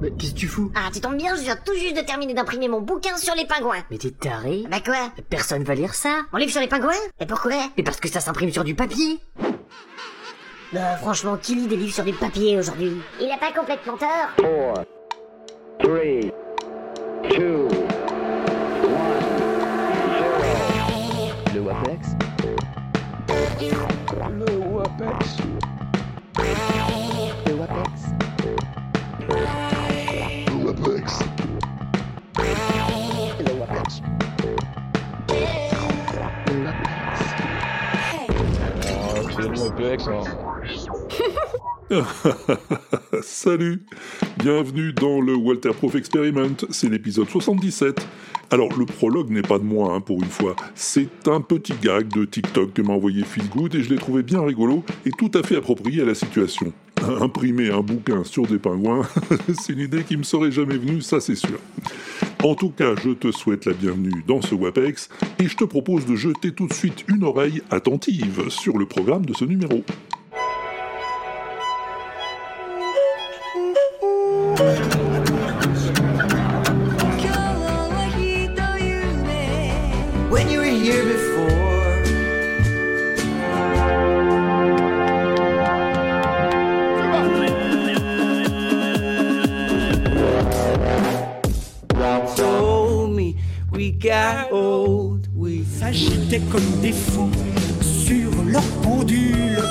Mais qu'est-ce que tu fous? Ah, tu tombes bien, je viens tout juste de terminer d'imprimer mon bouquin sur les pingouins. Mais t'es taré. Bah quoi? Personne va lire ça. Mon livre sur les pingouins? Et pourquoi? Mais parce que ça s'imprime sur du papier. Bah franchement, qui lit des livres sur du papier aujourd'hui? Il a pas complètement tort. Four, three, two, one, zero. Le WAPEX? excellent. Salut Bienvenue dans le Walter Proof Experiment, c'est l'épisode 77. Alors le prologue n'est pas de moi hein, pour une fois, c'est un petit gag de TikTok que m'a envoyé Feelgood et je l'ai trouvé bien rigolo et tout à fait approprié à la situation. Imprimer un bouquin sur des pingouins, c'est une idée qui me serait jamais venue, ça c'est sûr. En tout cas, je te souhaite la bienvenue dans ce WAPEX et je te propose de jeter tout de suite une oreille attentive sur le programme de ce numéro. Comme des sur leur pendule.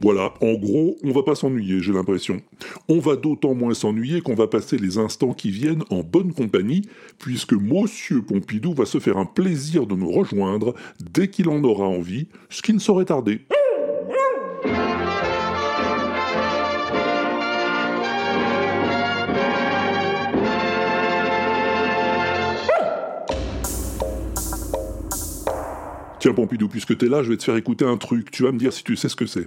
Voilà, en gros, on va pas s'ennuyer, j'ai l'impression. On va d'autant moins s'ennuyer qu'on va passer les instants qui viennent en bonne compagnie, puisque Monsieur Pompidou va se faire un plaisir de nous rejoindre dès qu'il en aura envie, ce qui ne saurait tarder. Tiens Pompidou, puisque t'es là, je vais te faire écouter un truc, tu vas me dire si tu sais ce que c'est.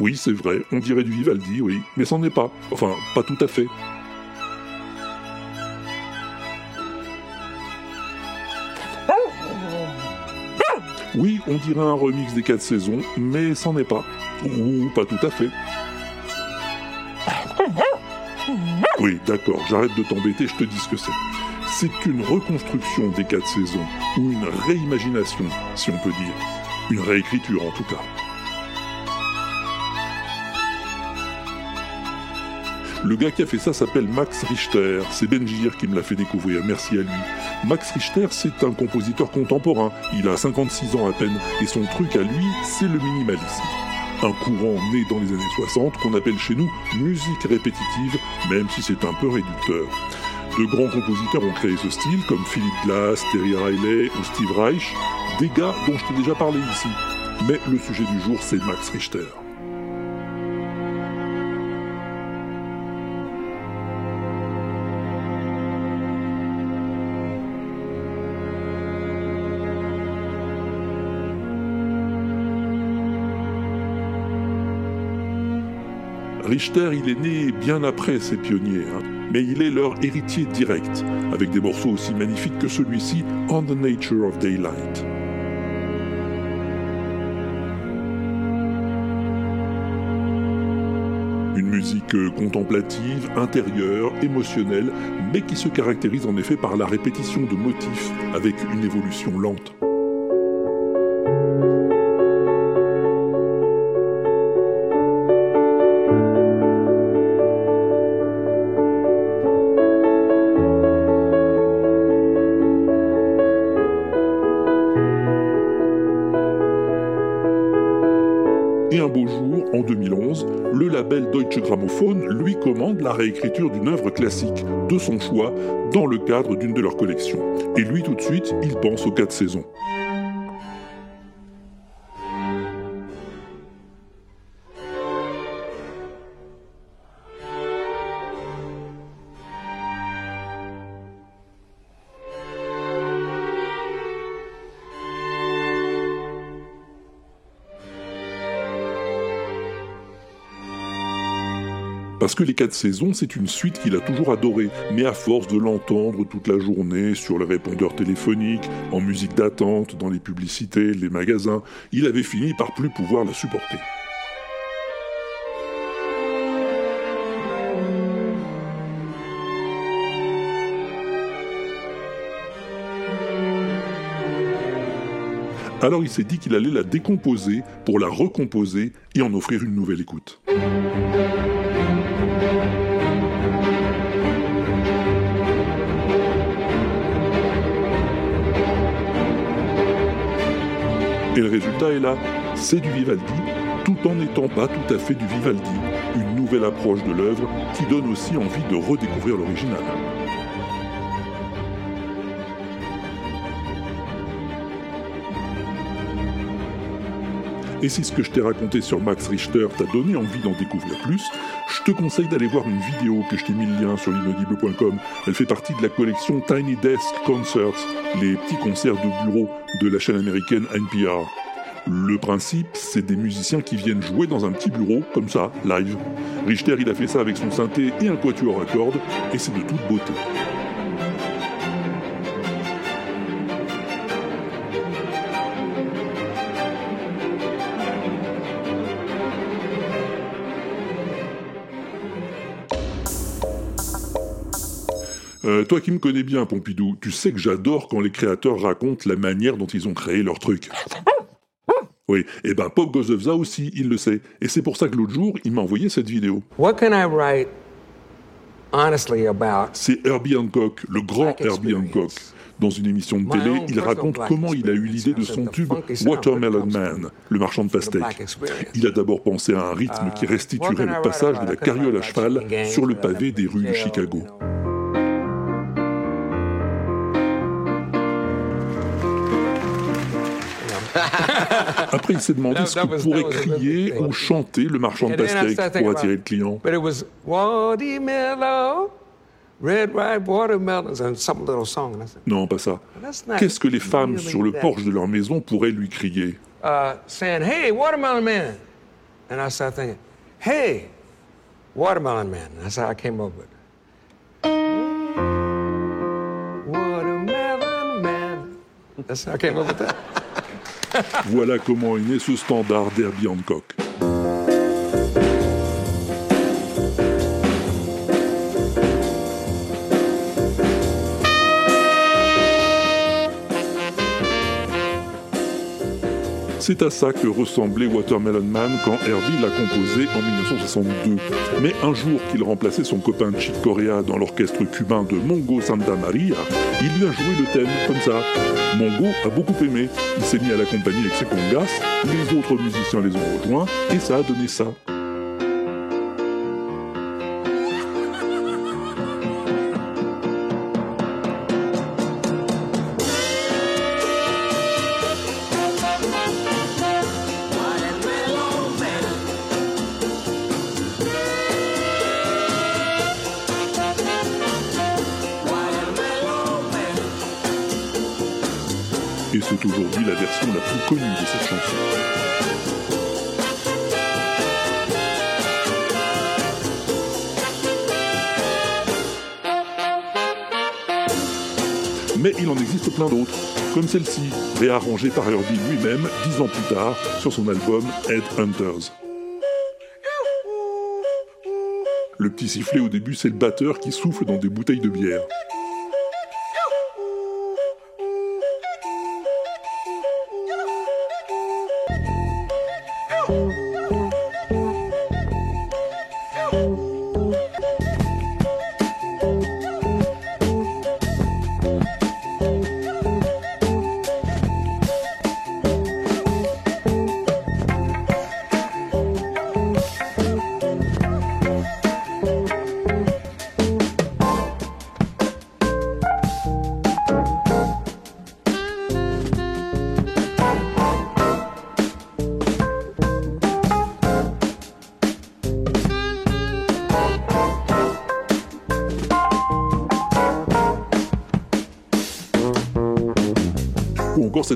Oui, c'est vrai, on dirait du Vivaldi, oui, mais c'en est pas. Enfin, pas tout à fait. Oui, on dirait un remix des quatre saisons, mais c'en est pas. Ou pas tout à fait. Oui, d'accord, j'arrête de t'embêter, je te dis ce que c'est. C'est une reconstruction des quatre saisons, ou une réimagination, si on peut dire. Une réécriture en tout cas. Le gars qui a fait ça s'appelle Max Richter. C'est Benjir qui me l'a fait découvrir, merci à lui. Max Richter, c'est un compositeur contemporain. Il a 56 ans à peine, et son truc à lui, c'est le minimalisme. Un courant né dans les années 60 qu'on appelle chez nous musique répétitive, même si c'est un peu réducteur. De grands compositeurs ont créé ce style, comme Philip Glass, Terry Riley ou Steve Reich, des gars dont je t'ai déjà parlé ici. Mais le sujet du jour, c'est Max Richter. Richter, il est né bien après ces pionniers, hein, mais il est leur héritier direct, avec des morceaux aussi magnifiques que celui-ci, On the Nature of Daylight. Une musique contemplative, intérieure, émotionnelle, mais qui se caractérise en effet par la répétition de motifs avec une évolution lente. Un beau jour, en 2011, le label Deutsche Grammophon lui commande la réécriture d'une œuvre classique de son choix dans le cadre d'une de leurs collections. Et lui, tout de suite, il pense aux quatre saisons. Parce que Les 4 saisons, c'est une suite qu'il a toujours adorée, mais à force de l'entendre toute la journée sur les répondeurs téléphoniques, en musique d'attente, dans les publicités, les magasins, il avait fini par plus pouvoir la supporter. Alors il s'est dit qu'il allait la décomposer pour la recomposer et en offrir une nouvelle écoute. Et le résultat est là, c'est du Vivaldi, tout en n'étant pas tout à fait du Vivaldi, une nouvelle approche de l'œuvre qui donne aussi envie de redécouvrir l'original. Et si ce que je t'ai raconté sur Max Richter t'a donné envie d'en découvrir plus, je te conseille d'aller voir une vidéo que je t'ai mis le lien sur l'inaudible.com. Elle fait partie de la collection Tiny Desk Concerts, les petits concerts de bureau de la chaîne américaine NPR. Le principe, c'est des musiciens qui viennent jouer dans un petit bureau, comme ça, live. Richter, il a fait ça avec son synthé et un quatuor à cordes, et c'est de toute beauté. Toi qui me connais bien, Pompidou, tu sais que j'adore quand les créateurs racontent la manière dont ils ont créé leur truc. Oui, et ben Pop Gozovza aussi, il le sait. Et c'est pour ça que l'autre jour, il m'a envoyé cette vidéo. What can I write honestly about C'est Herbie Hancock, le grand Herbie Hancock. Dans une émission de télé, il raconte comment il a eu l'idée de son tube Watermelon Man, le marchand de pastèques. Il a d'abord pensé à un rythme qui restituerait le passage de la carriole à cheval sur le pavé des rues de Chicago. Après, il s'est demandé ce qu'il pourrait crier ou chanter le marchand de pastèques pour attirer le client. But it was watermelon, red, ripe watermelons, and some little song. And I said, Non, pas ça. Qu'est-ce que les femmes sur le porche de leur maison pourraient lui crier? Uh, saying, "Hey, watermelon man," and I started thinking, "Hey, watermelon man." That's how I came up with it. Watermelon man. That's how I came up with that. Voilà comment est né ce standard d'Herbie Hancock. C'est à ça que ressemblait Watermelon Man quand Herbie l'a composé en 1962. Mais un jour qu'il remplaçait son copain Chick Corea dans l'orchestre cubain de Mongo Santa Maria, il lui a joué le thème comme ça. Mongo a beaucoup aimé, il s'est mis à l'accompagner avec ses congas, les autres musiciens les ont rejoints, et ça a donné ça. La plus connue de cette chanson. Mais il en existe plein d'autres, comme celle-ci, réarrangée par Herbie lui-même dix ans plus tard sur son album Headhunters. Le petit sifflet au début, c'est le batteur qui souffle dans des bouteilles de bière.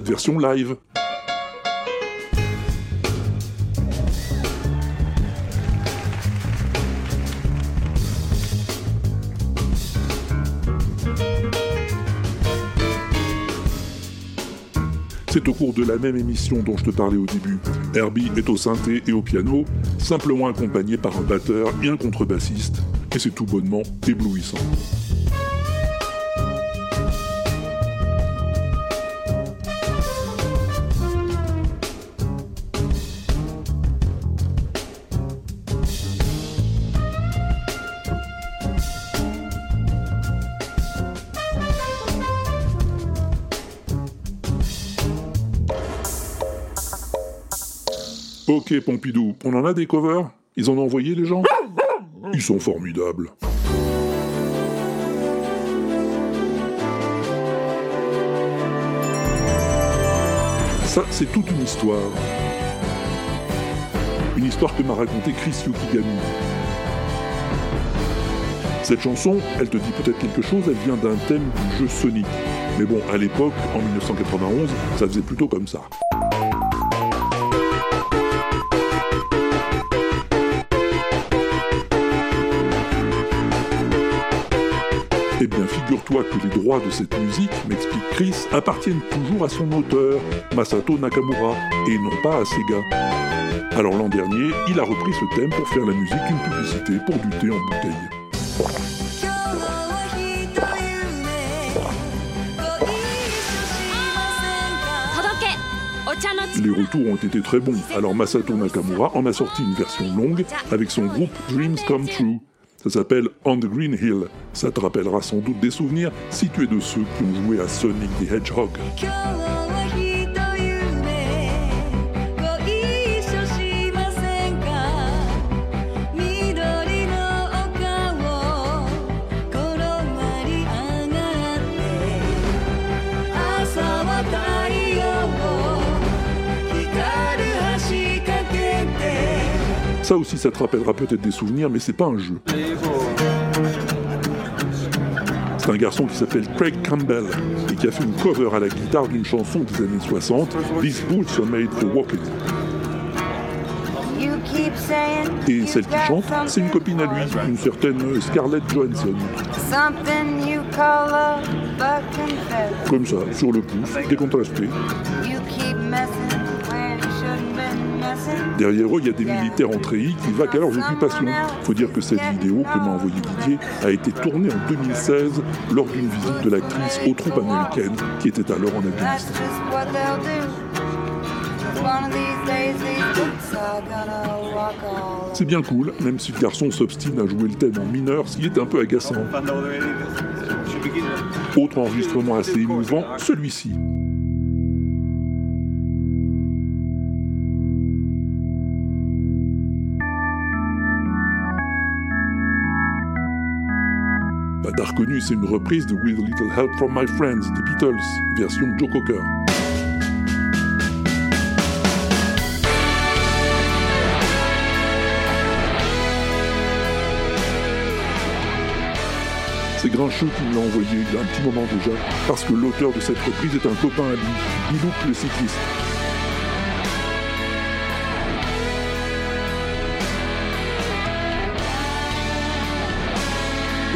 version live. C'est au cours de la même émission dont je te parlais au début. Herbie est au synthé et au piano, simplement accompagné par un batteur et un contrebassiste, et c'est tout bonnement éblouissant. Ok Pompidou, on en a des covers? Ils en ont envoyé les gens? Ils sont formidables. Ça, c'est toute une histoire. Une histoire que m'a racontée Chris Yukigami. Cette chanson, elle te dit peut-être quelque chose, elle vient d'un thème du jeu Sonic. Mais bon, à l'époque, en 1991, ça faisait plutôt comme ça. Figure-toi que les droits de cette musique, m'explique Chris, appartiennent toujours à son auteur, Masato Nakamura, et non pas à Sega. Alors l'an dernier, il a repris ce thème pour faire la musique d'une publicité pour du thé en bouteille. Les retours ont été très bons, alors Masato Nakamura en a sorti une version longue avec son groupe Dreams Come True. Ça s'appelle On the Green Hill. Ça te rappellera sans doute des souvenirs si tu es de ceux qui ont joué à Sonic the Hedgehog. Ça aussi, ça te rappellera peut-être des souvenirs, mais c'est pas un jeu. C'est un garçon qui s'appelle Craig Campbell et qui a fait une cover à la guitare d'une chanson des années 60, These Boots Are Made for Walking. Et celle qui chante, c'est une copine à lui, une certaine Scarlett Johansson. Comme ça, sur le pouce, décontrasté. Derrière eux, il y a des militaires en treillis qui vaquent à leurs occupations. Faut dire que cette vidéo que m'a envoyée Didier a été tournée en 2016 lors d'une visite de l'actrice aux troupes américaines qui était alors en Afghanistan. C'est bien cool, même si le garçon s'obstine à jouer le thème en mineur, ce qui est un peu agaçant. Autre enregistrement assez émouvant, celui-ci. T'as reconnu, c'est une reprise de With a Little Help from My Friends des Beatles, version Joe Cocker. C'est Grincheux qui me l'a envoyé il y a un petit moment déjà, parce que l'auteur de cette reprise est un copain à lui, Bilouk le cycliste.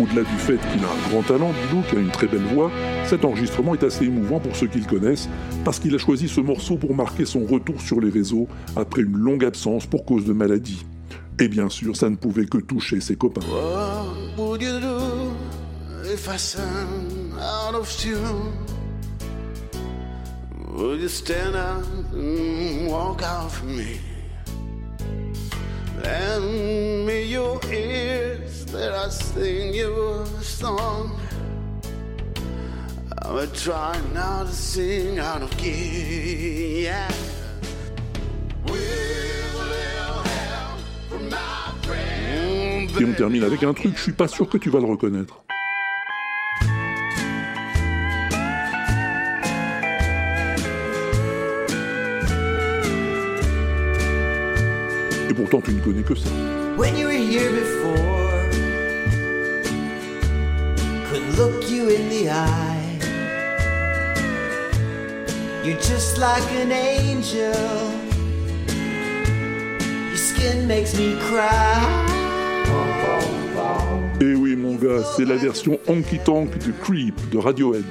Au-delà du fait qu'il a un grand talent, Bilou, qui a une très belle voix, cet enregistrement est assez émouvant pour ceux qui le connaissent, parce qu'il a choisi ce morceau pour marquer son retour sur les réseaux après une longue absence pour cause de maladie. Et bien sûr, ça ne pouvait que toucher ses copains. Would you stand up and walk me? Lend me your ears that I sing you a song. I'm trying now to sing out of key. Yeah. Et on termine avec un truc, je suis pas sûr que tu vas le reconnaître. Et pourtant, tu ne connais que ça. When you were here before, look you in the eye. You're just like an angel. Your skin makes me cry. Et oui, mon gars, c'est la version honky tonk de Creep de Radiohead.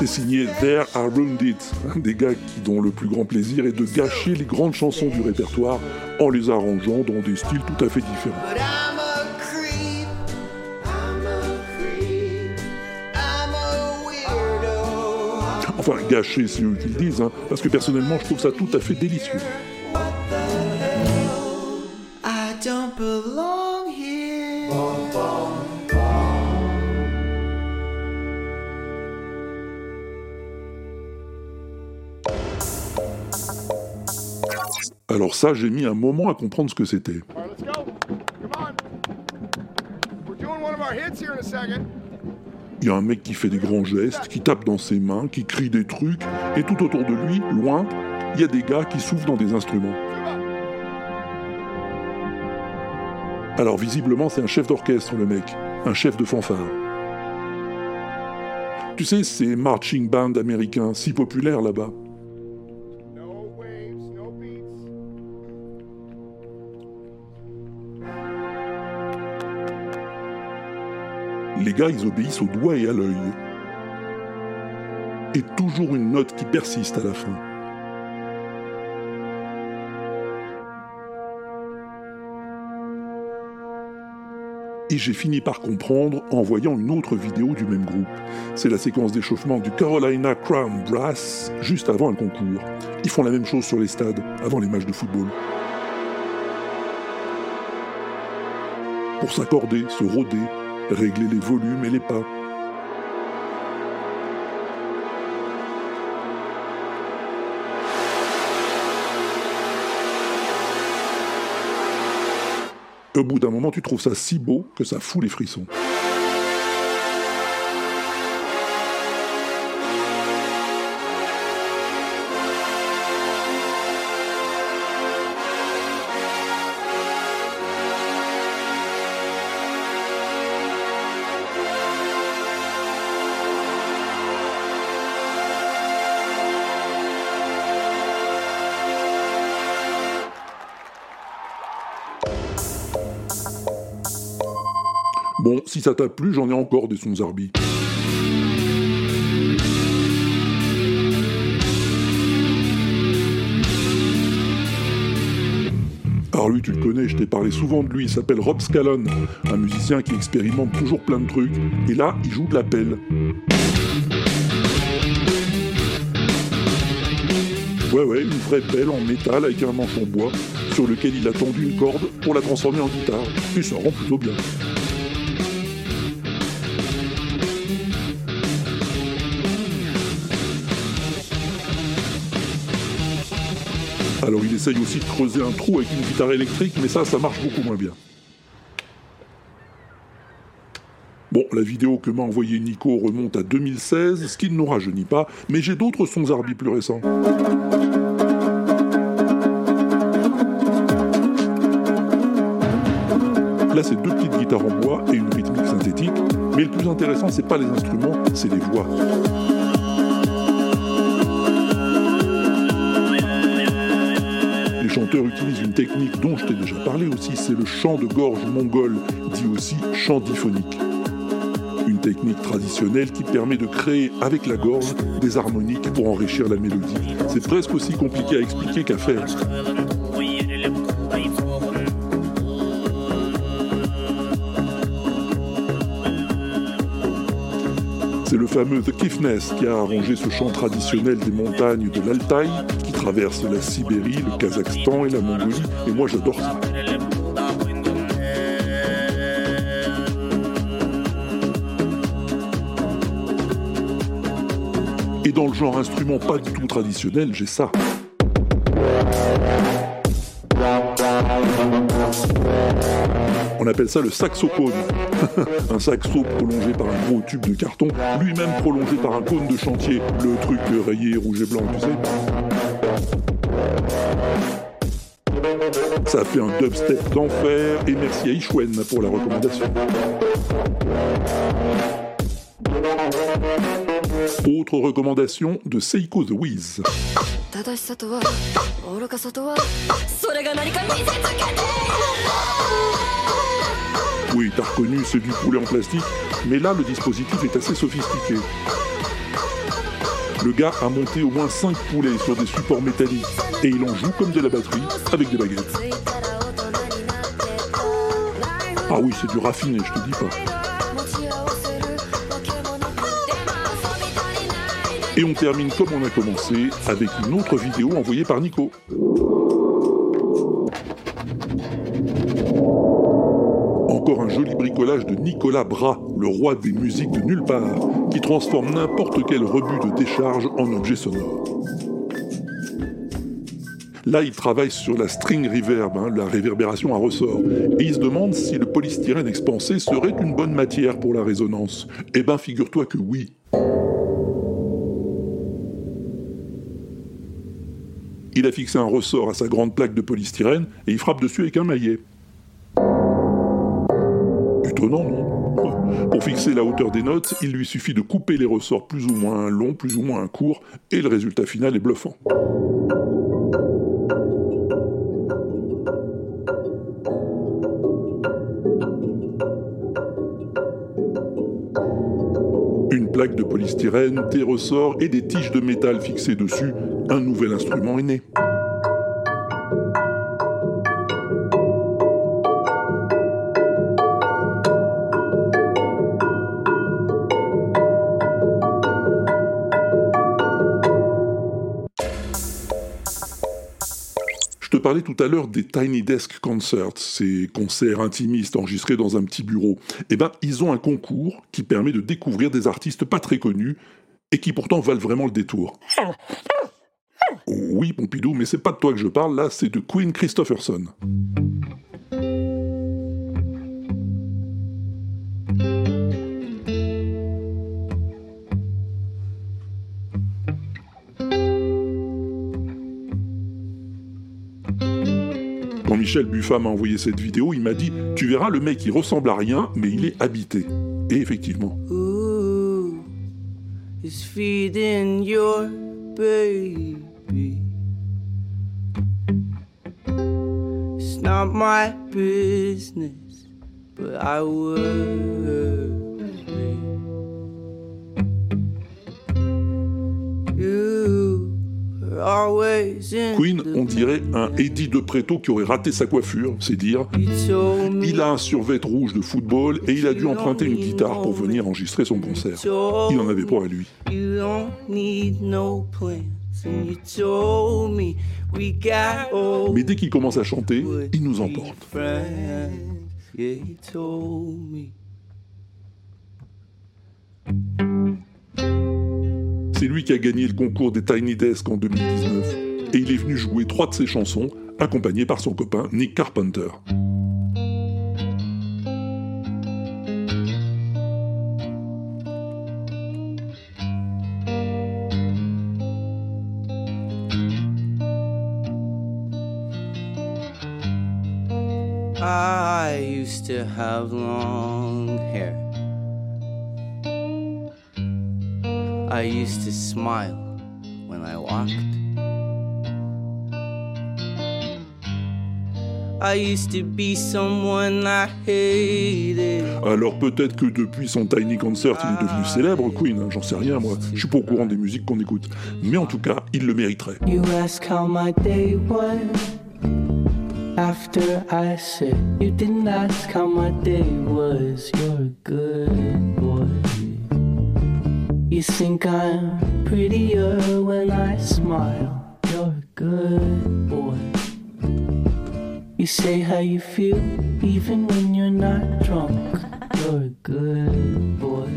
C'est signé There Are Wounded, des gars qui, dont le plus grand plaisir est de gâcher les grandes chansons du répertoire en les arrangeant dans des styles tout à fait différents. Enfin, gâcher, c'est eux qui le disent, hein, parce que personnellement, je trouve ça tout à fait délicieux. I don't belong Alors ça, j'ai mis un moment à comprendre ce que c'était. Il y a un mec qui fait des grands gestes, qui tape dans ses mains, qui crie des trucs, et tout autour de lui, loin, il y a des gars qui soufflent dans des instruments. Alors visiblement, c'est un chef d'orchestre, le mec, un chef de fanfare. Tu sais, ces marching bands américains, si populaires là-bas. Les gars, ils obéissent au doigt et à l'œil. Et toujours une note qui persiste à la fin. Et j'ai fini par comprendre en voyant une autre vidéo du même groupe. C'est la séquence d'échauffement du Carolina Crown Brass juste avant un concours. Ils font la même chose sur les stades, avant les matchs de football. Pour s'accorder, se rôder, régler les volumes et les pas. Au bout d'un moment, tu trouves ça si beau que ça fout les frissons. Si ça t'a plu, j'en ai encore des sons Zarbi. Alors lui, tu le connais, je t'ai parlé souvent de lui, il s'appelle Rob Scallon, un musicien qui expérimente toujours plein de trucs, et là, il joue de la pelle. Ouais, ouais, une vraie pelle en métal avec un manche en bois, sur lequel il a tendu une corde pour la transformer en guitare, et ça rend plutôt bien. Alors il essaye aussi de creuser un trou avec une guitare électrique, mais ça, ça marche beaucoup moins bien. Bon, la vidéo que m'a envoyée Nico remonte à 2016, ce qui ne nous rajeunit pas, mais j'ai d'autres sons Zarbi plus récents. Là, c'est deux petites guitares en bois et une rythmique synthétique, mais le plus intéressant, c'est pas les instruments, c'est les voix. Utilisent une technique dont je t'ai déjà parlé aussi, c'est le chant de gorge mongol, dit aussi chant diphonique. Une technique traditionnelle qui permet de créer avec la gorge des harmoniques pour enrichir la mélodie. C'est presque aussi compliqué à expliquer qu'à faire. C'est le fameux The Kifnes qui a arrangé ce chant traditionnel des montagnes de l'Altaï, traverse la Sibérie, le Kazakhstan et la Mongolie, et moi j'adore ça. Et dans le genre instrument pas du tout traditionnel, j'ai ça. On appelle ça le saxophone. un saxo prolongé par un gros tube de carton, lui-même prolongé par un cône de chantier, le truc rayé rouge et blanc, tu sais. Ça a fait un dubstep d'enfer et merci à Ishwen pour la recommandation. Autre recommandation de Seiko The Wiz. Oui, t'as reconnu ceux du poulet en plastique, mais là le dispositif est assez sophistiqué. Le gars a monté au moins 5 poulets sur des supports métalliques et il en joue comme de la batterie avec des baguettes. Ah oui, c'est du raffiné, je te dis pas. Et on termine comme on a commencé avec une autre vidéo envoyée par Nico. Encore un joli bricolage de Nicolas Bras, le roi des musiques de nulle part, qui transforme n'importe quel rebut de décharge en objet sonore. Là, il travaille sur la string reverb, hein, la réverbération à ressort, et il se demande si le polystyrène expansé serait une bonne matière pour la résonance. Eh ben, figure-toi que oui. Il a fixé un ressort à sa grande plaque de polystyrène et il frappe dessus avec un maillet. Pour fixer la hauteur des notes, il lui suffit de couper les ressorts plus ou moins longs, plus ou moins courts, et le résultat final est bluffant. Une plaque de polystyrène, des ressorts et des tiges de métal fixées dessus, un nouvel instrument est né. Parlais tout à l'heure des Tiny Desk Concerts, ces concerts intimistes enregistrés dans un petit bureau. Eh ben, ils ont un concours qui permet de découvrir des artistes pas très connus et qui pourtant valent vraiment le détour. Oui, Pompidou, mais c'est pas de toi que je parle, là, c'est de Queen Christopherson. Michel Buffat m'a envoyé cette vidéo, il m'a dit Tu verras, le mec il ressemble à rien, mais il est habité. Et effectivement. Queen, on dirait un Eddie de Preto qui aurait raté sa coiffure, c'est dire. Il a un survêt rouge de football et il a dû emprunter une guitare pour venir enregistrer son concert. Il en avait pas à lui. Mais dès qu'il commence à chanter, il nous emporte. friends. Yeah, you told me. C'est lui qui a gagné le concours des Tiny Desk en 2019 et il est venu jouer trois de ses chansons, accompagné par son copain Nick Carpenter. I used to have long hair. I used to smile when I walked. I used to be someone I hated. Alors peut-être que depuis son Tiny Concert, il est devenu célèbre, Queen, hein, j'en sais rien moi. Je suis pas au courant des musiques qu'on écoute. Mais en tout cas, il le mériterait. You ask how my day went after I said you didn't ask how my day was. You're a good boy. You think I'm prettier when I smile? You're a good boy. You say how you feel even when you're not drunk. You're a good boy.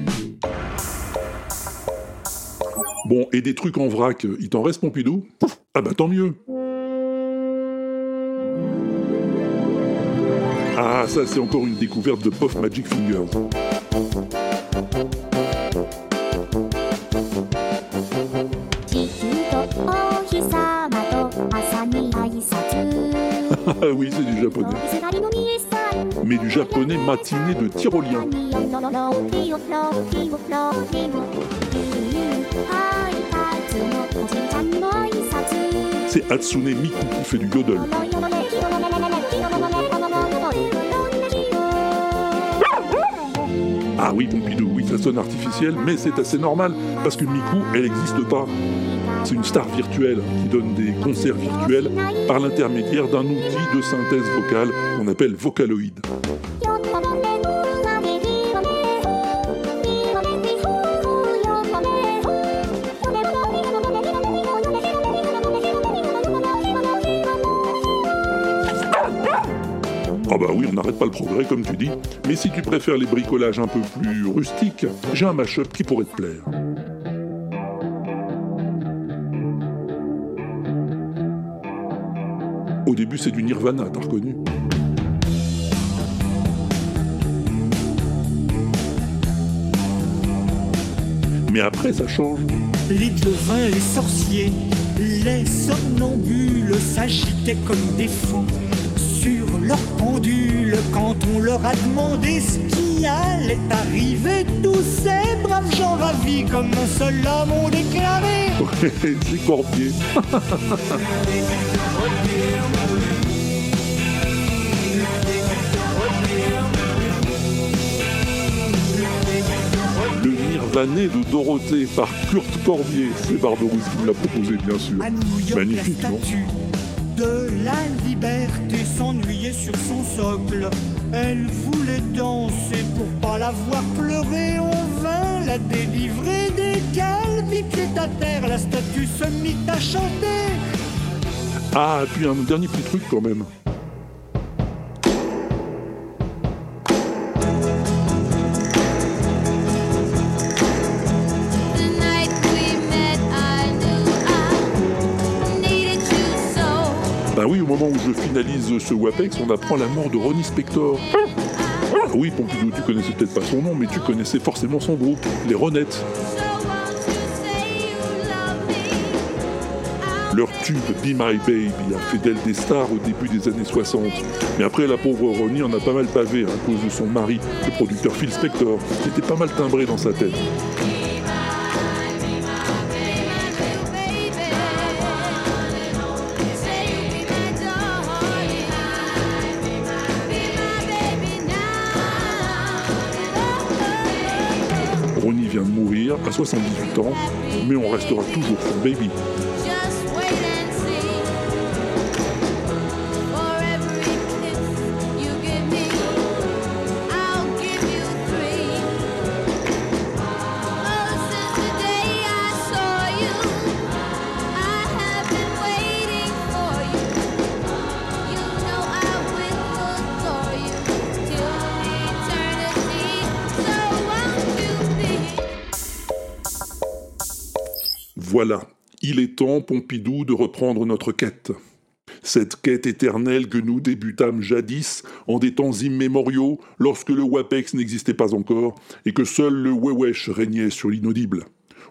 Bon, et des trucs en vrac, il t'en reste Pompidou? Ah bah tant mieux Ah, ça c'est encore une découverte de Puff Magic Fingers. Ah oui, c'est du japonais. Mais du japonais matiné de tyrolien. C'est Hatsune Miku qui fait du yodel. Ah oui, Pompidou, oui, ça sonne artificiel, mais c'est assez normal, parce que Miku, elle n'existe pas. C'est une star virtuelle qui donne des concerts virtuels par l'intermédiaire d'un outil de synthèse vocale qu'on appelle Vocaloid. Ah bah oui, on n'arrête pas le progrès comme tu dis, mais si tu préfères les bricolages un peu plus rustiques, j'ai un mashup qui pourrait te plaire. Au début, c'est du Nirvana, t'as reconnu Mais après, ça change. Les devins, les sorciers, les somnambules s'agitaient comme des fous sur leur pendule quand on leur a demandé ce qui allait arriver. Tous ces braves gens ravis comme un seul homme ont déclaré. c'est Corbier. Nirvané de Dorothée par Kurt Corbier. C'est Barberousse qui me l'a proposé, bien sûr. York, Magnifique, la non de la liberté s'ennuyait sur son socle. Elle voulait danser pour pas la voir pleurer. On vint la délivrer des calmes, pied à terre. La statue se mit à chanter. Ah, et puis un dernier petit truc quand même. Bah oui, au moment où je finalise ce WAPEX, on apprend la mort de Ronnie Spector. Ah oui, Pompidou, tu connaissais peut-être pas son nom, mais tu connaissais forcément son groupe, les Ronettes. Leur tube Be My Baby a fait d'elle des stars au début des années 60. Mais après, la pauvre Ronnie en a pas mal pavé à cause de son mari, le producteur Phil Spector, qui était pas mal timbré dans sa tête. À 78 ans, mais on restera toujours son baby. Pompidou, de reprendre notre quête. Cette quête éternelle que nous débutâmes jadis, en des temps immémoriaux, lorsque le WAPEX n'existait pas encore, et que seul le Wewesh régnait sur l'inaudible.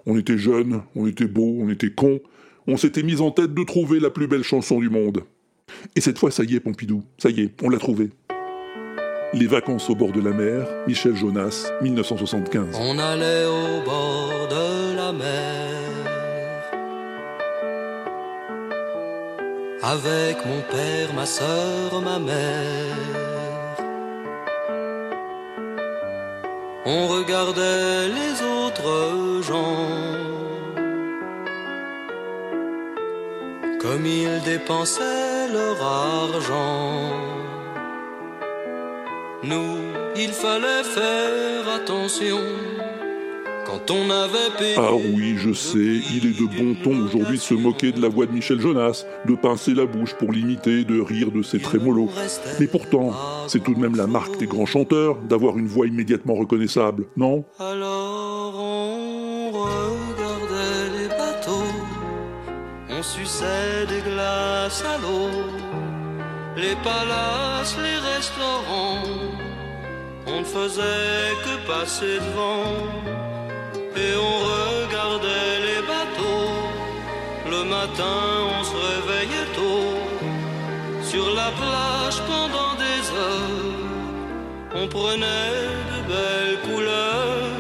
On était jeunes, on était beaux, on était cons, on s'était mis en tête de trouver la plus belle chanson du monde. Et cette fois, ça y est, Pompidou, ça y est, on l'a trouvé. Les vacances au bord de la mer, Michel Jonas, 1975. On allait au bord de la mer avec mon père, ma sœur, ma mère. On regardait les autres gens comme ils dépensaient leur argent. Nous, il fallait faire attention quand on avait payé. Ah oui, je sais, il est de bon ton aujourd'hui de se moquer de la voix de Michel Jonas, de pincer la bouche pour l'imiter, de rire de ses trémolos. Mais pourtant, c'est tout de même la marque des grands chanteurs d'avoir une voix immédiatement reconnaissable, non? Alors on regardait les bateaux, on suçait des glaces à l'eau, les palaces, les restaurants, on ne faisait que passer devant, et on regardait les bateaux. Le matin, on se réveillait tôt, sur la plage pendant des heures, on prenait de belles couleurs.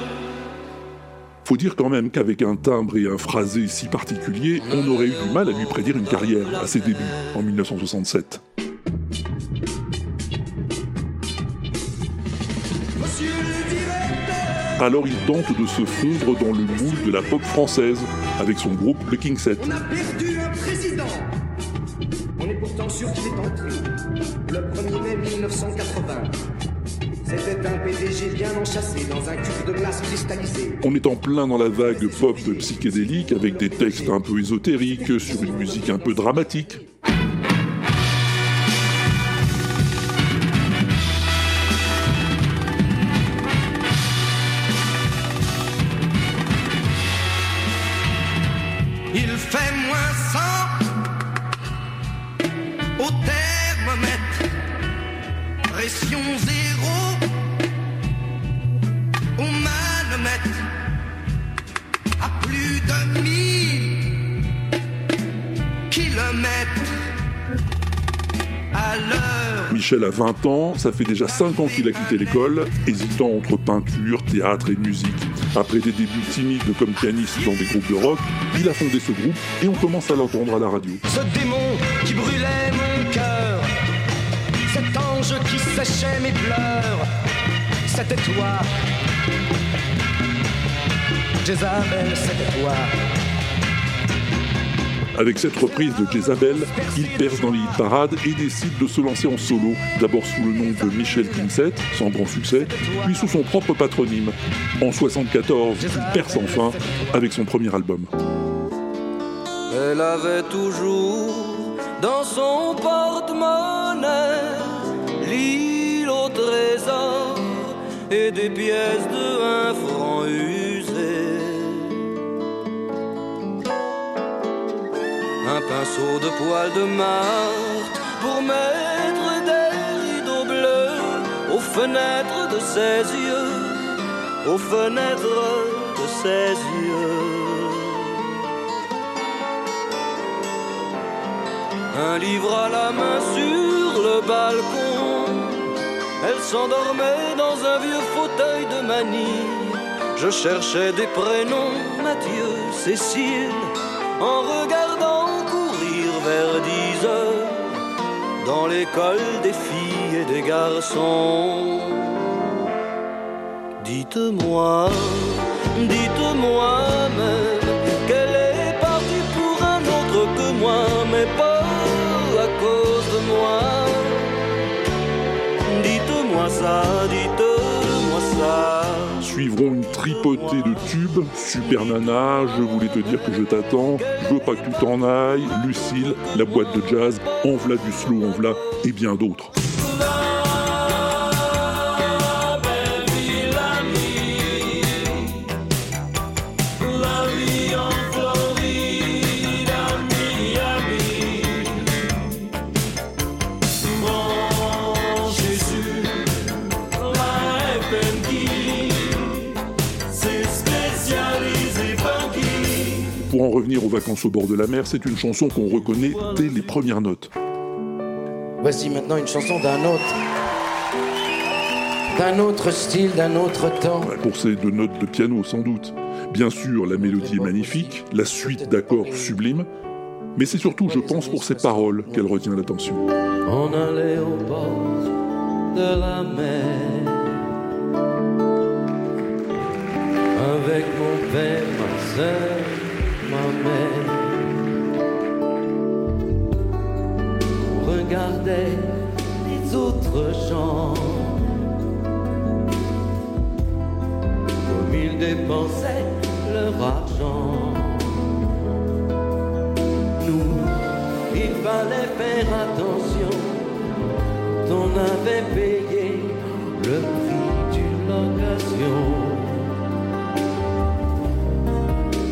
Faut dire quand même qu'avec un timbre et un phrasé si particulier, on aurait eu du mal à lui prédire une carrière à ses débuts, en 1967. Alors il tente de se fondre dans le moule de la pop française avec son groupe Le King Set. On a perdu un président. On est pourtant sûr qu'il est entré. Le 1er mai 1980. C'était un PDG bien enchâssé dans un cube de glace cristallisé. On est en plein dans la vague pop psychédélique avec des textes un peu ésotériques sur une musique un peu dramatique. Michel a 20 ans, ça fait déjà 5 ans qu'il a quitté l'école, hésitant entre peinture, théâtre et musique. Après des débuts timides comme pianiste dans des groupes de rock, il a fondé ce groupe et on commence à l'entendre à la radio. Ce démon qui brûlait mon cœur, cet ange qui séchait mes pleurs, c'était toi. Jézabel, c'était toi. Avec cette reprise de Jezabel, il perce dans les parades et décide de se lancer en solo, d'abord sous le nom de Michel Pinset, sans grand succès, puis sous son propre patronyme. En 74, il perce enfin avec son premier album. Elle avait toujours dans son porte-monnaie l'île au trésor et des pièces de un franc. Pinceau de poil de martre pour mettre des rideaux bleus aux fenêtres de ses yeux, aux fenêtres de ses yeux. un livre à la main sur le balcon. Elle s'endormait dans un vieux fauteuil de manille. Je cherchais des prénoms, Mathieu, Cécile, en regardant heures dans l'école des filles et des garçons. Dites-moi, dites-moi même qu'elle est partie pour un autre que moi, mais pas à cause de moi. Dites-moi ça, dites-moi. Suivront une tripotée de tubes, Super Nana, Je voulais te dire que je t'attends, Je veux pas que tu t'en ailles, Lucille, La boîte de jazz, En v'là du slow, en v'là, et bien d'autres. Aux vacances au bord de la mer, c'est une chanson qu'on reconnaît dès les premières notes. Voici maintenant une chanson d'un autre. D'un autre style, d'un autre temps. Pour ces deux notes de piano, sans doute. Bien sûr, la mélodie est magnifique, la suite d'accords sublime, mais c'est surtout, je pense, pour ses paroles qu'elle retient l'attention. On allait au bord de la mer avec mon père, ma On regardait les autres gens comme ils dépensaient leur argent. Nous, il fallait faire attention. On avait payé le prix d'une location.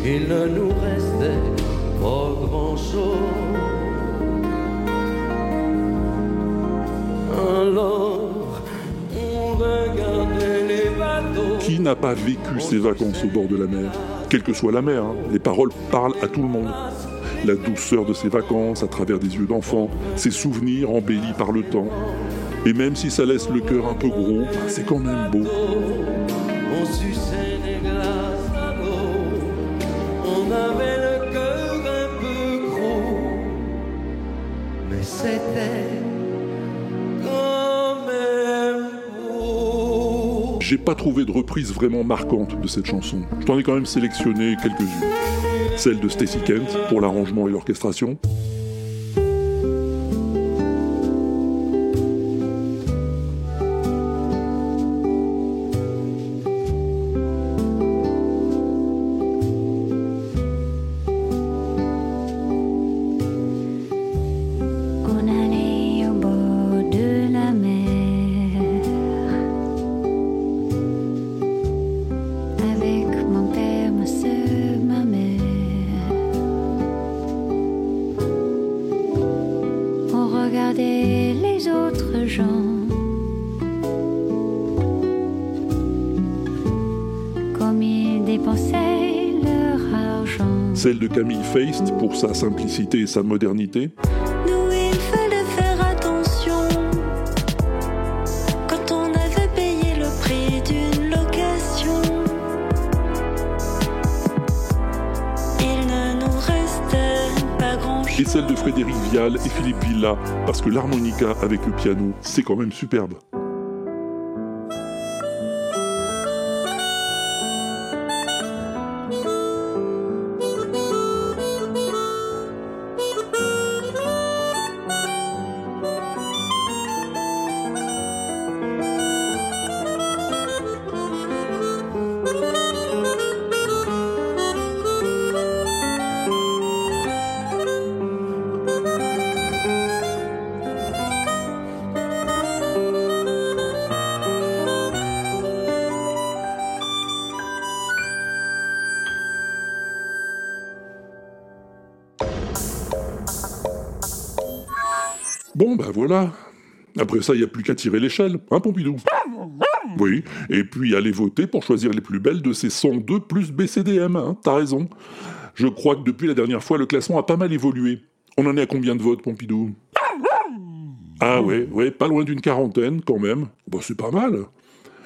Il ne nous restait pas grand chose. Alors, on regardait les bateaux. Qui n'a pas vécu ses vacances au bord de la mer? Quelle que soit la mer, hein, les paroles parlent à tout le monde. La douceur de ses vacances à travers des yeux d'enfant, ses souvenirs embellis par le temps. Et même si ça laisse le cœur un peu gros, c'est quand même beau. On suçait j'ai pas trouvé de reprise vraiment marquante de cette chanson. Je t'en ai quand même sélectionné quelques-unes. Celle de Stacy Kent pour l'arrangement et l'orchestration. Celle de Camille Feist pour sa simplicité et sa modernité. Et celle de Frédéric Vial et Philippe Villa, parce que l'harmonica avec le piano, c'est quand même superbe. Après ça, il n'y a plus qu'à tirer l'échelle, hein, Pompidou? Oui, et puis aller voter pour choisir les plus belles de ces 102 plus BCDM, hein, t'as raison. Je crois que depuis la dernière fois, le classement a pas mal évolué. On en est à combien de votes, Pompidou? Ah ouais, ouais, pas loin d'une quarantaine quand même. Bon, c'est pas mal.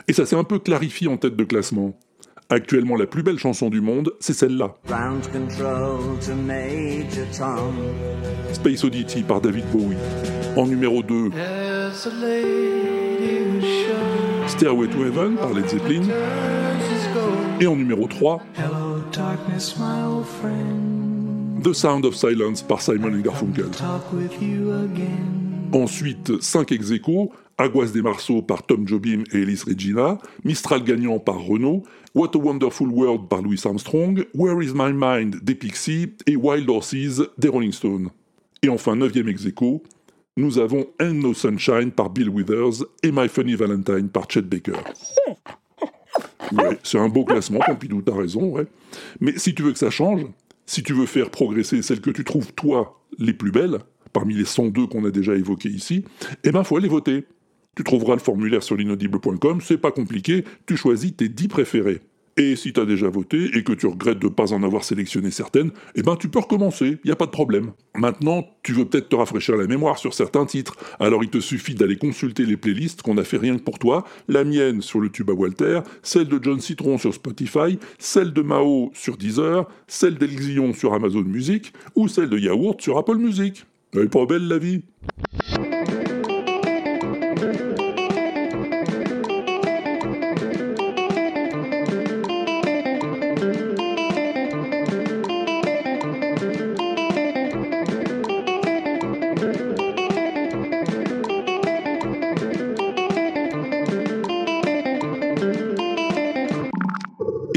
Et ça s'est un peu clarifié en tête de classement. Actuellement, la plus belle chanson du monde, c'est celle-là. Ground control to Major Tom. Space Oddity par David Bowie. En numéro 2, There's Stairway to Heaven par Led Zeppelin. Et en numéro 3, Hello, darkness, my old friend. The Sound of Silence par Simon Garfunkel. Ensuite, 5 ex aequo, Aguas des Marceaux par Tom Jobim et Ellis Regina, Mistral gagnant par Renault, What a Wonderful World par Louis Armstrong, Where is My Mind des Pixies et Wild Horses des Rolling Stones. Et enfin, 9e ex nous avons Ain't No Sunshine par Bill Withers et My Funny Valentine par Chet Baker. Ouais, c'est un beau classement, Pompidou, t'as raison, ouais. Mais si tu veux que ça change, si tu veux faire progresser celles que tu trouves, toi, les plus belles, parmi les 102 qu'on a déjà évoquées ici, eh ben, faut aller voter. Tu trouveras le formulaire sur l'inaudible.com, c'est pas compliqué, tu choisis tes 10 préférés. Et si t'as déjà voté et que tu regrettes de pas en avoir sélectionné certaines, eh ben tu peux recommencer, y a pas de problème. Maintenant, tu veux peut-être te rafraîchir la mémoire sur certains titres, alors il te suffit d'aller consulter les playlists qu'on a fait rien que pour toi, la mienne sur le tube à Walter, celle de John Citron sur Spotify, celle de Mao sur Deezer, celle d'Elxion sur Amazon Music, ou celle de Yaourt sur Apple Music. Elle est pas belle la vie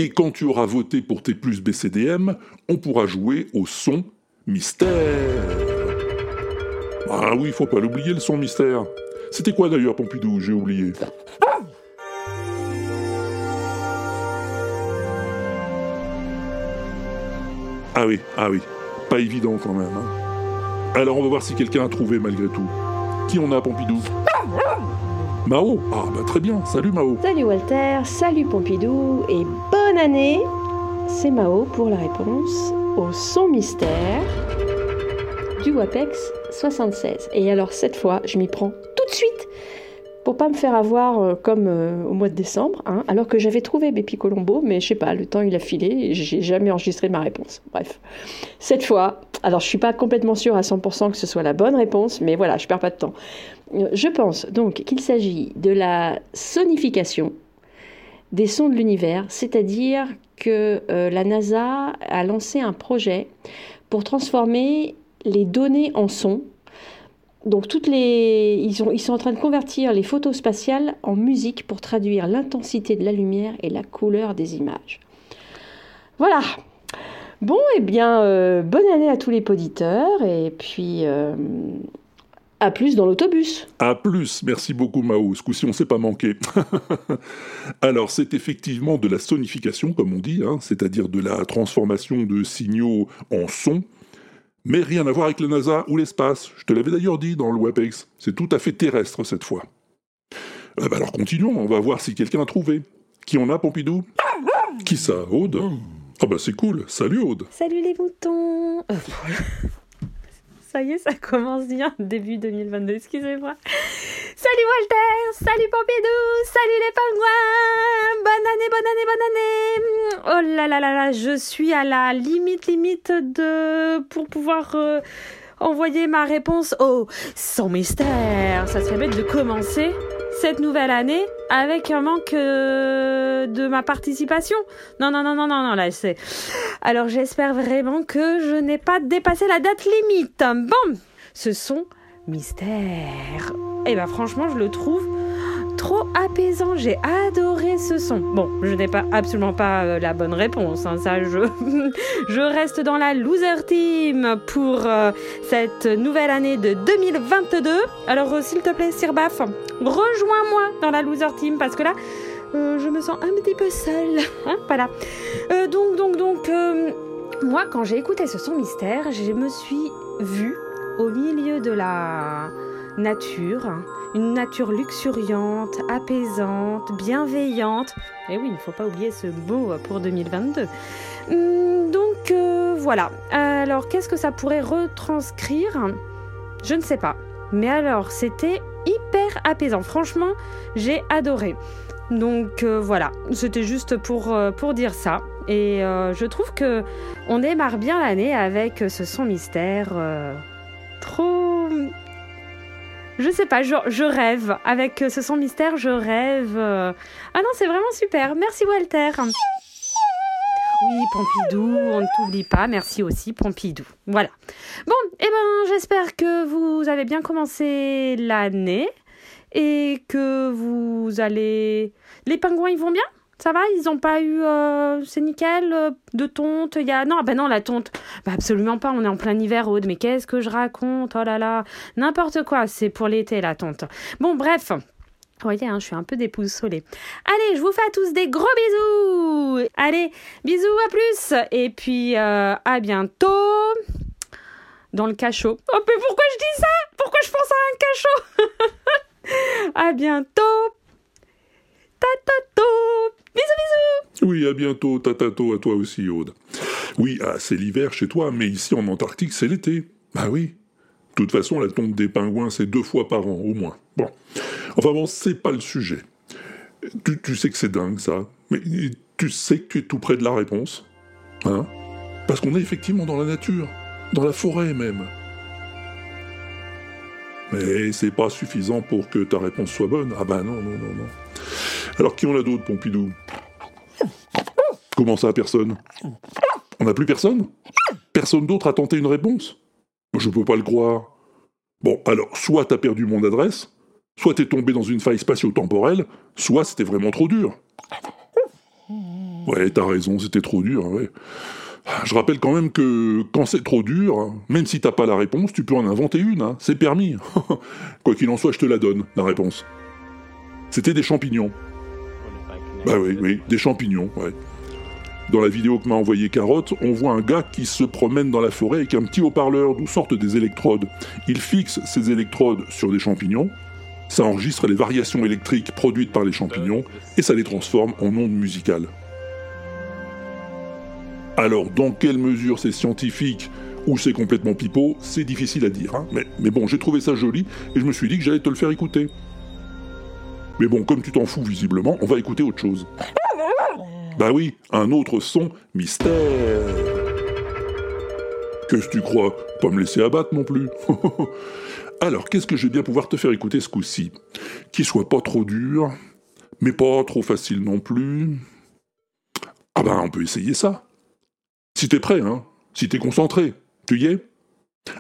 Et quand tu auras voté pour tes plus BCDM, on pourra jouer au son mystère. Ah oui, faut pas l'oublier le son mystère. C'était quoi d'ailleurs, Pompidou? J'ai oublié. Ah oui, ah oui. Pas évident quand même. hein. Alors on va voir si quelqu'un a trouvé malgré tout. Qui on a, Pompidou? Mao Ah bah très bien, salut Mao. Salut Walter, salut Pompidou et bonne année C'est Mao pour la réponse au son mystère du WAPEX 76. Et alors cette fois, je m'y prends tout de suite pour pas me faire avoir euh, comme euh, au mois de décembre, hein, alors que j'avais trouvé Bépi Colombo, mais je sais pas, le temps il a filé et j'ai jamais enregistré ma réponse. Bref, cette fois, alors je suis pas complètement sûre à 100% que ce soit la bonne réponse, mais voilà, je perds pas de temps. Euh, Je pense donc qu'il s'agit de la sonification des sons de l'univers, c'est-à-dire que euh, la NASA a lancé un projet pour transformer les données en sons. Donc toutes les, ils, ont- ils sont en train de convertir les photos spatiales en musique pour traduire l'intensité de la lumière et la couleur des images. Voilà. Bon, eh bien, euh, bonne année à tous les auditeurs et puis euh, à plus dans l'autobus. À plus, merci beaucoup Mao, ce coup-ci on s'est pas manqué. Alors c'est effectivement de la sonification comme on dit, hein, c'est-à-dire de la transformation de signaux en sons, mais rien à voir avec la NASA ou l'espace, je te l'avais d'ailleurs dit dans le WebEx, c'est tout à fait terrestre cette fois. Euh, bah alors continuons, on va voir si quelqu'un a trouvé. Qui en a Pompidou? Qui ça, Aude? Ah bah c'est cool, salut Aude. Salut les moutons. Euh, Ça y est, ça commence bien, début 2022, excusez-moi. Salut Walter, salut Pompidou, salut les pingouins Bonne année, bonne année, bonne année Oh là là là là, je suis à la limite, limite de... pour pouvoir euh, envoyer ma réponse au sans mystère. Ça serait bête de commencer cette nouvelle année avec un manque euh, de ma participation. Non, non, non, non, non, non, là, c'est... Alors j'espère vraiment que je n'ai pas dépassé la date limite. Bon, ce son mystère. Et ben franchement, je le trouve trop apaisant. J'ai adoré ce son. Bon, je n'ai pas absolument pas euh, la bonne réponse. hein, ça, je je reste dans la loser team pour euh, cette nouvelle année de 2022. Alors euh, s'il te plaît, Sirbaf, rejoins-moi dans la loser team parce que là. je me sens un petit peu seule. Hein, voilà. Donc, donc, donc, moi, quand j'ai écouté ce son mystère, je me suis vue au milieu de la nature, une nature luxuriante, apaisante, bienveillante. Et oui, il ne faut pas oublier ce mot pour 2022. Hum, donc, euh, voilà. Alors, qu'est-ce que ça pourrait retranscrire? Je ne sais pas. Mais alors, c'était hyper apaisant. Franchement, j'ai adoré. Donc euh, voilà, c'était juste pour, euh, dire ça. Et euh, je trouve que on démarre bien l'année avec ce son mystère. euh, trop. Je sais pas, je, je rêve. Avec ce son mystère, je rêve. euh. Ah non, c'est vraiment super. Merci Walter. Oui, Pompidou, on ne t'oublie pas. Merci aussi, Pompidou. Voilà. Bon, eh ben, j'espère que vous avez bien commencé l'année et que vous allez. Les pingouins, ils vont bien? Ça va Ils n'ont pas eu. euh, C'est nickel euh, De tonte Il y a. Non, bah non, la tonte. Bah absolument pas. On est en plein hiver, Aude. Mais qu'est-ce que je raconte Oh là là. N'importe quoi. C'est pour l'été, la tonte. Bon, bref. Vous voyez, hein, je suis un peu dépoussolée. Allez, je vous fais à tous des gros bisous. Allez, bisous, à plus. Et puis, euh, à bientôt dans le cachot. Oh, mais pourquoi je dis ça? Pourquoi je pense à un cachot? À bientôt. Tatato. Bisous, bisous. Oui, à bientôt, tatato, à toi aussi, Aude. Oui, ah, c'est l'hiver chez toi, mais ici en Antarctique, c'est l'été. Bah oui. De toute façon, la tombe des pingouins, c'est deux fois par an, au moins. Bon. Enfin bon, c'est pas le sujet. Tu, tu sais que c'est dingue, ça. Mais tu sais que tu es tout près de la réponse. Hein? Parce qu'on est effectivement dans la nature. Dans la forêt, même. Mais c'est pas suffisant pour que ta réponse soit bonne. Ah bah non, non, non, non. Alors qui en a d'autres, Pompidou? Comment ça, personne? On n'a plus personne? Personne d'autre a tenté une réponse? Je peux pas le croire. Bon, alors, soit t'as perdu mon adresse, soit t'es tombé dans une faille spatio-temporelle, soit c'était vraiment trop dur. Ouais, t'as raison, c'était trop dur, ouais. Je rappelle quand même que quand c'est trop dur, même si t'as pas la réponse, tu peux en inventer une, hein, c'est permis. Quoi qu'il en soit, je te la donne, la réponse. C'était des champignons. Bah oui, oui, des champignons, ouais. Dans la vidéo que m'a envoyé Carotte, on voit un gars qui se promène dans la forêt avec un petit haut-parleur d'où sortent des électrodes. Il fixe ces électrodes sur des champignons, ça enregistre les variations électriques produites par les champignons et ça les transforme en ondes musicales. Alors, dans quelle mesure c'est scientifique ou c'est complètement pipeau, c'est difficile à dire. hein. Mais, mais bon, j'ai trouvé ça joli et je me suis dit que j'allais te le faire écouter. Mais bon, comme tu t'en fous visiblement, on va écouter autre chose. Bah oui, un autre son mystère. Qu'est-ce que tu crois? Pas me laisser abattre non plus. Alors, qu'est-ce que je vais bien pouvoir te faire écouter ce coup-ci? Qui soit pas trop dur, mais pas trop facile non plus. Ah ben, on peut essayer ça. Si t'es prêt, hein, si t'es concentré, tu y es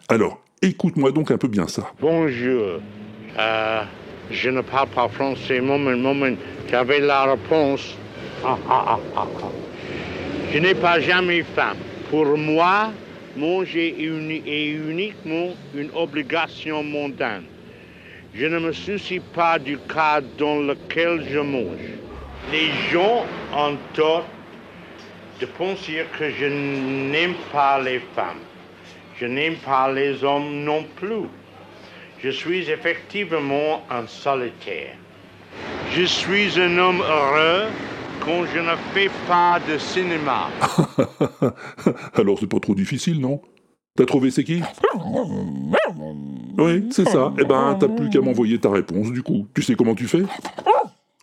Alors, écoute-moi donc un peu bien ça. Bonjour. Euh, je ne parle pas français. Moment, moment. J'avais la réponse. Ah, ah, ah. Je n'ai pas jamais faim. Pour moi, manger est uni- est uniquement une obligation mondaine. Je ne me soucie pas du cas dans lequel je mange. Les gens ont tort de penser que je n'aime pas les femmes. Je n'aime pas les hommes non plus. Je suis effectivement un solitaire. Je suis un homme heureux quand je ne fais pas de cinéma. Alors c'est pas trop difficile, non? T'as trouvé c'est qui? Oui, c'est ça. Eh ben, t'as plus qu'à m'envoyer ta réponse, du coup. Tu sais comment tu fais?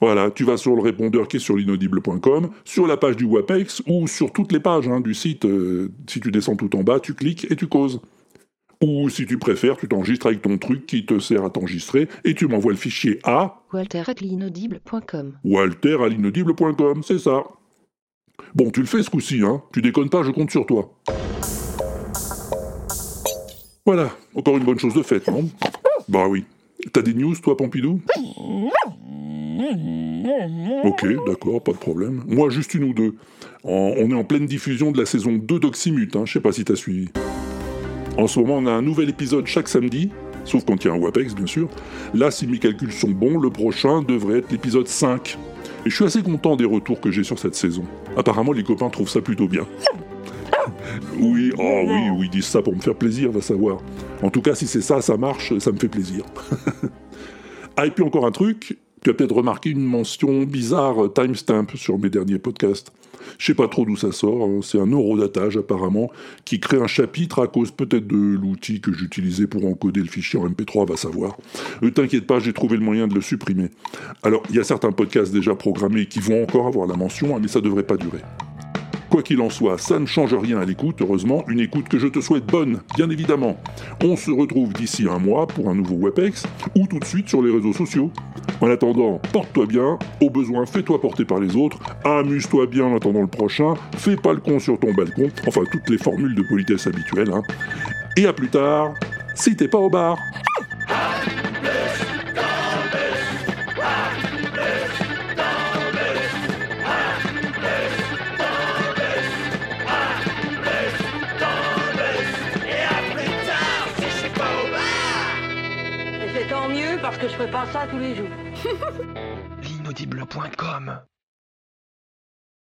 Voilà, tu vas sur le répondeur qui est sur l'inaudible.com, sur la page du WAPEX, ou sur toutes les pages hein, du site. euh, si tu descends tout en bas, tu cliques et tu causes. Ou si tu préfères, tu t'enregistres avec ton truc qui te sert à t'enregistrer, et tu m'envoies le fichier à walter à l'inaudible.com, c'est ça. Bon, tu le fais ce coup-ci, hein. Tu déconnes pas, je compte sur toi. Voilà, encore une bonne chose de faite, non? Bah oui. T'as des news, toi, Pompidou? Ok, d'accord, pas de problème. Moi, juste une ou deux. En- on est en pleine diffusion de la saison 2 d'Oxymute, hein, je sais pas si t'as suivi. En ce moment, on a un nouvel épisode chaque samedi, sauf quand il y a un WAPEX, bien sûr. Là, si mes calculs sont bons, le prochain devrait être l'épisode 5. Et je suis assez content des retours que j'ai sur cette saison. Apparemment, les copains trouvent ça plutôt bien. Oui, oh oui, oui, ils disent ça pour me faire plaisir, va savoir. En tout cas, si c'est ça, ça marche, ça me fait plaisir. ah, et puis encore un truc, tu as peut-être remarqué une mention bizarre euh, timestamp sur mes derniers podcasts. Je sais pas trop d'où ça sort, hein, c'est un eurodatage apparemment, qui crée un chapitre à cause peut-être de l'outil que j'utilisais pour encoder le fichier en MP3, va savoir. Ne t'inquiète pas, j'ai trouvé le moyen de le supprimer. Alors, il y a certains podcasts déjà programmés qui vont encore avoir la mention, hein, mais ça devrait pas durer. Quoi qu'il en soit, ça ne change rien à l'écoute, heureusement, une écoute que je te souhaite bonne, bien évidemment. On se retrouve d'ici un mois pour un nouveau WebEx, ou tout de suite sur les réseaux sociaux. En attendant, porte-toi bien, au besoin, fais-toi porter par les autres, amuse-toi bien en attendant le prochain, fais pas le con sur ton balcon, enfin toutes les formules de politesse habituelles, hein. Et à plus tard, si t'es pas au bar. Que je ferai pas ça tous les jours. L'inaudible.com